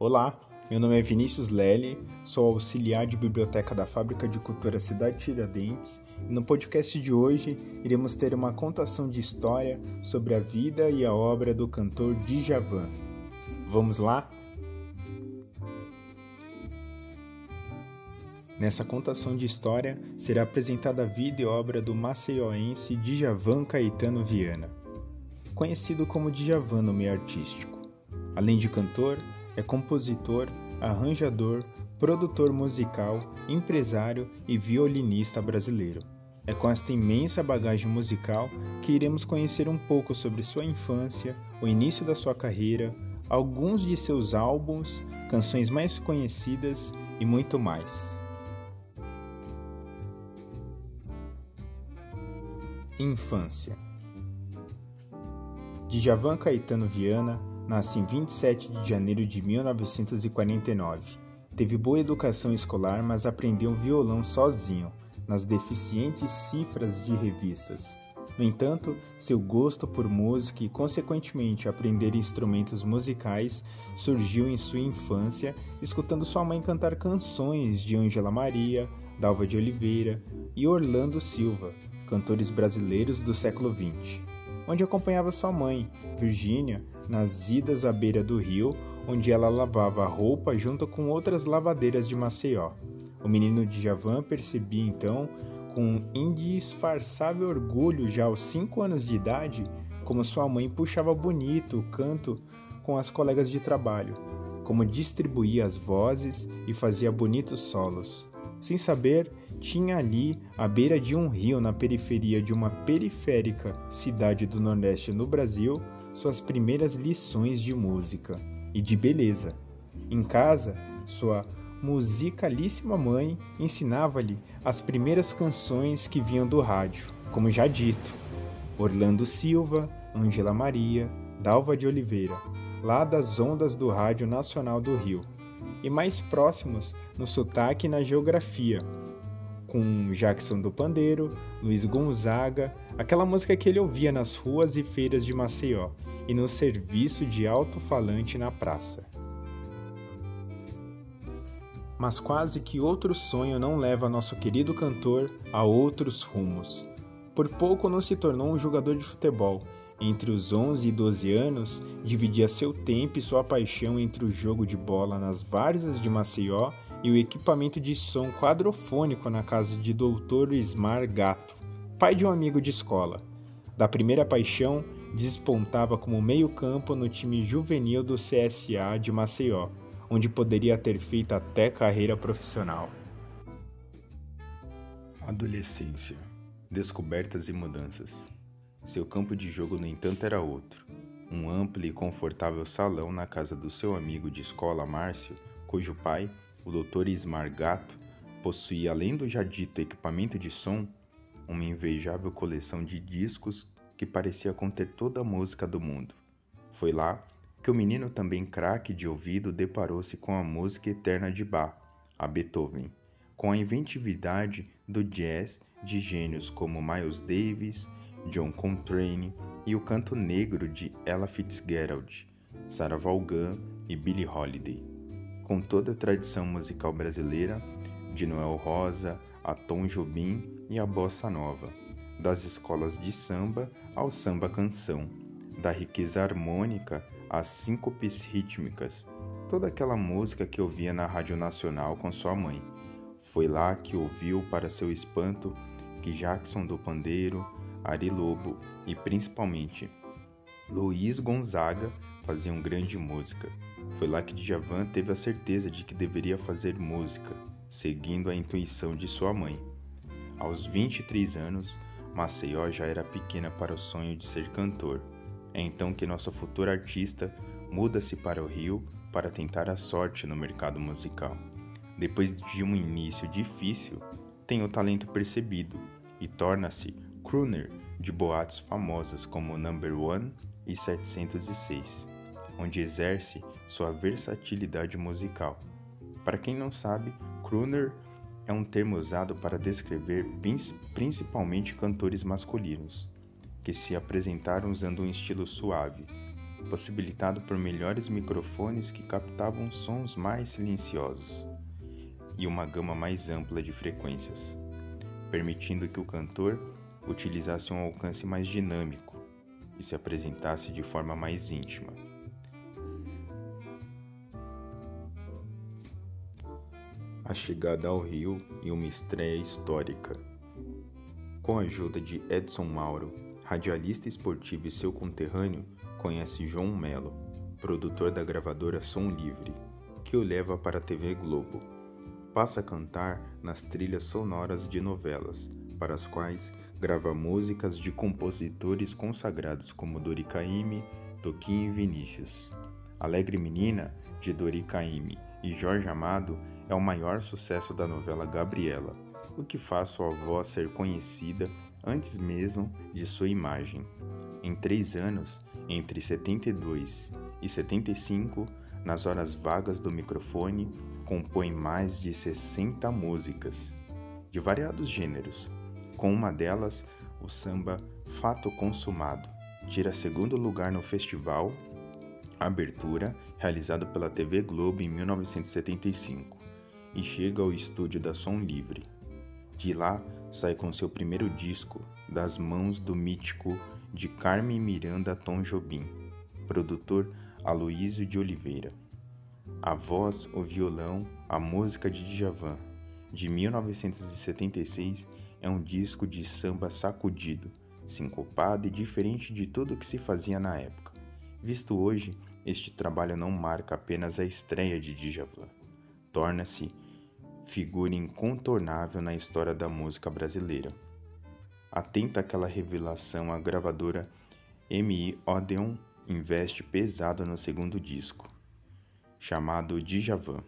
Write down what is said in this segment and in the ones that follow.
Olá, meu nome é Vinícius Lely, sou auxiliar de biblioteca da Fábrica de Cultura Cidade Tiradentes e no podcast de hoje iremos ter uma contação de história sobre a vida e a obra do cantor Djavan. Vamos lá? Nessa contação de história será apresentada a vida e obra do maceioense Djavan Caetano Viana, conhecido como Djavan no meio artístico. Além de cantor, é compositor, arranjador, produtor musical, empresário e violinista brasileiro. É com esta imensa bagagem musical que iremos conhecer um pouco sobre sua infância, o início da sua carreira, alguns de seus álbuns, canções mais conhecidas e muito mais. Infância Djavan Caetano Viana Nasce em 27 de janeiro de 1949. Teve boa educação escolar, mas aprendeu violão sozinho, nas deficientes cifras de revistas. No entanto, seu gosto por música e, consequentemente, aprender instrumentos musicais surgiu em sua infância, escutando sua mãe cantar canções de Ângela Maria, Dalva de Oliveira e Orlando Silva, cantores brasileiros do século XX onde acompanhava sua mãe, Virgínia, nas idas à beira do rio, onde ela lavava a roupa junto com outras lavadeiras de Maceió. O menino de Javan percebia então, com indisfarçável orgulho já aos cinco anos de idade, como sua mãe puxava bonito o canto com as colegas de trabalho, como distribuía as vozes e fazia bonitos solos. Sem saber, tinha ali, à beira de um rio na periferia de uma periférica cidade do Nordeste no Brasil, suas primeiras lições de música e de beleza. Em casa, sua musicalíssima mãe ensinava-lhe as primeiras canções que vinham do rádio, como já dito, Orlando Silva, Ângela Maria, Dalva de Oliveira, lá das ondas do Rádio Nacional do Rio e mais próximos no sotaque e na geografia, com Jackson do Pandeiro, Luiz Gonzaga, aquela música que ele ouvia nas ruas e feiras de Maceió e no serviço de alto-falante na praça. Mas quase que outro sonho não leva nosso querido cantor a outros rumos. Por pouco não se tornou um jogador de futebol entre os 11 e 12 anos, dividia seu tempo e sua paixão entre o jogo de bola nas várzeas de Maceió e o equipamento de som quadrofônico na casa de Dr. Ismar Gato, pai de um amigo de escola. Da primeira paixão, despontava como meio-campo no time juvenil do CSA de Maceió, onde poderia ter feito até carreira profissional. Adolescência, descobertas e mudanças. Seu campo de jogo, no entanto, era outro. Um amplo e confortável salão na casa do seu amigo de escola Márcio, cujo pai, o Dr. Ismar Gato, possuía, além do já dito equipamento de som, uma invejável coleção de discos que parecia conter toda a música do mundo. Foi lá que o menino, também craque de ouvido, deparou-se com a música eterna de Bach, a Beethoven, com a inventividade do jazz de gênios como Miles Davis, John Coltrane e o canto negro de Ella Fitzgerald, Sarah Vaughan e Billie Holiday. Com toda a tradição musical brasileira, de Noel Rosa a Tom Jobim e a bossa nova, das escolas de samba ao samba canção, da riqueza harmônica às síncopes rítmicas, toda aquela música que ouvia na Rádio Nacional com sua mãe. Foi lá que ouviu, para seu espanto, que Jackson do Pandeiro, Ari Lobo e principalmente Luiz Gonzaga faziam grande música. Foi lá que Djavan teve a certeza de que deveria fazer música, seguindo a intuição de sua mãe. Aos 23 anos, Maceió já era pequena para o sonho de ser cantor. É então que nosso futuro artista muda-se para o Rio para tentar a sorte no mercado musical. Depois de um início difícil, tem o talento percebido e torna-se crooner de boates famosas como Number One e 706, onde exerce sua versatilidade musical. Para quem não sabe, crooner é um termo usado para descrever principalmente cantores masculinos, que se apresentaram usando um estilo suave, possibilitado por melhores microfones que captavam sons mais silenciosos e uma gama mais ampla de frequências, permitindo que o cantor utilizasse um alcance mais dinâmico e se apresentasse de forma mais íntima. A chegada ao Rio e uma estreia histórica. Com a ajuda de Edson Mauro, radialista esportivo e seu conterrâneo, conhece João Melo, produtor da gravadora Som Livre, que o leva para a TV Globo. Passa a cantar nas trilhas sonoras de novelas, para as quais grava músicas de compositores consagrados como Dori Caymmi, Toquinho e Vinícius. Alegre Menina, de Dori Caymmi e Jorge Amado, é o maior sucesso da novela Gabriela, o que faz sua voz ser conhecida antes mesmo de sua imagem. Em três anos, entre 72 e 75, nas horas vagas do microfone, compõe mais de 60 músicas, de variados gêneros, com uma delas, o samba Fato Consumado tira segundo lugar no festival Abertura, realizado pela TV Globo em 1975, e chega ao estúdio da Som Livre. De lá, sai com seu primeiro disco, das mãos do mítico de Carmen Miranda Tom Jobim, produtor Aloísio de Oliveira. A voz, o violão, a música de Djavan, de 1976 é um disco de samba sacudido, sincopado e diferente de tudo o que se fazia na época. Visto hoje, este trabalho não marca apenas a estreia de Djavan, torna-se figura incontornável na história da música brasileira. Atenta àquela revelação, a gravadora MI Odeon investe pesado no segundo disco, chamado Djavan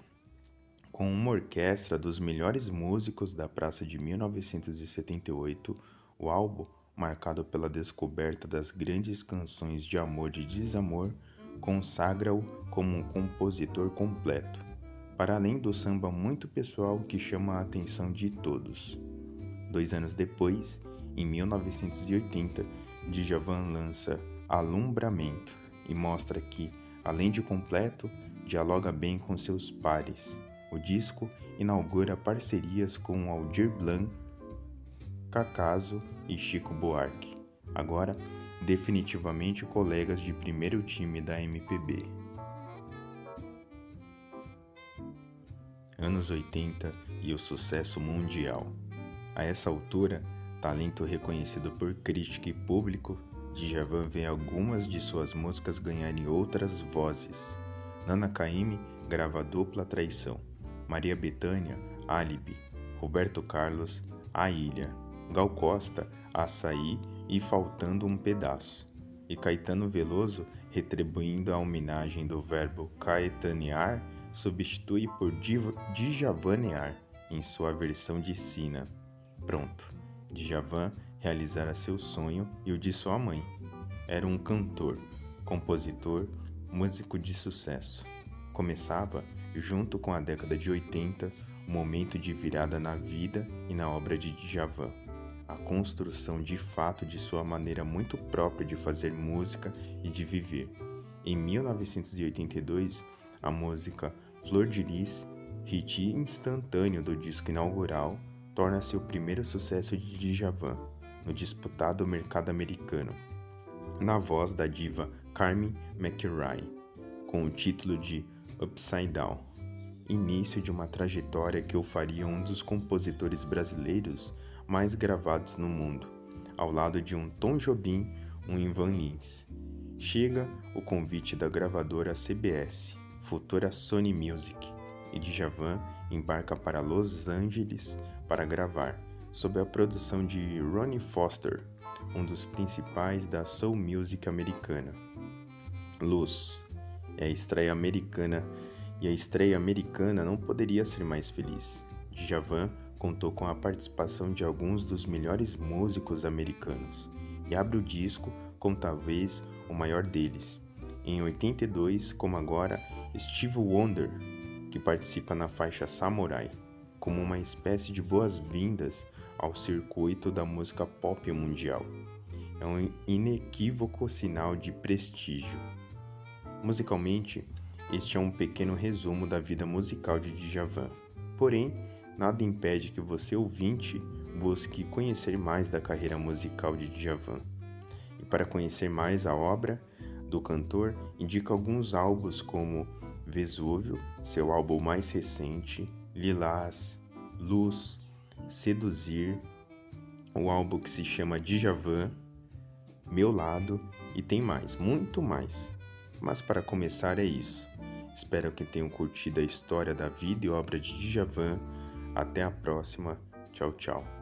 com uma orquestra dos melhores músicos da praça de 1978, o álbum, marcado pela descoberta das grandes canções de amor e desamor, consagra-o como um compositor completo, para além do samba muito pessoal que chama a atenção de todos. Dois anos depois, em 1980, Djavan lança Alumbramento e mostra que, além de completo, dialoga bem com seus pares o disco inaugura parcerias com Aldir Blanc, Cacaso e Chico Buarque, agora definitivamente colegas de primeiro time da MPB. Anos 80 e o sucesso mundial. A essa altura, talento reconhecido por crítica e público, Djavan vê algumas de suas músicas ganharem outras vozes. Nana Caymmi grava dupla traição Maria Bethânia, Álibi, Roberto Carlos, A Ilha, Gal Costa, Açaí e Faltando um Pedaço, e Caetano Veloso, retribuindo a homenagem do verbo caetanear, substitui por dijavanear em sua versão de sina. Pronto, Djavan realizara seu sonho e o de sua mãe. Era um cantor, compositor, músico de sucesso. Começava junto com a década de 80, um momento de virada na vida e na obra de Djavan, a construção de fato de sua maneira muito própria de fazer música e de viver. Em 1982, a música Flor de Lis, hit instantâneo do disco inaugural, torna-se o primeiro sucesso de Djavan no disputado mercado americano, na voz da diva Carmen McRae, com o título de Upside Down, início de uma trajetória que o faria um dos compositores brasileiros mais gravados no mundo, ao lado de um Tom Jobim, um Ivan Lins. Chega o convite da gravadora CBS, futura Sony Music, e Djavan embarca para Los Angeles para gravar, sob a produção de Ronnie Foster, um dos principais da soul music americana. Luz, é a estreia americana e a estreia americana não poderia ser mais feliz. Djavan contou com a participação de alguns dos melhores músicos americanos e abre o disco com talvez o maior deles. Em 82, como agora, Steve Wonder, que participa na faixa Samurai, como uma espécie de boas-vindas ao circuito da música pop mundial. É um inequívoco sinal de prestígio Musicalmente, este é um pequeno resumo da vida musical de Djavan. Porém, nada impede que você, ouvinte, busque conhecer mais da carreira musical de Djavan. E para conhecer mais a obra do cantor, indica alguns álbuns como Vesúvio, seu álbum mais recente, Lilás, Luz, Seduzir, o álbum que se chama Djavan, Meu Lado e tem mais, muito mais. Mas para começar é isso. Espero que tenham curtido a história da vida e obra de Djavan. Até a próxima. Tchau, tchau.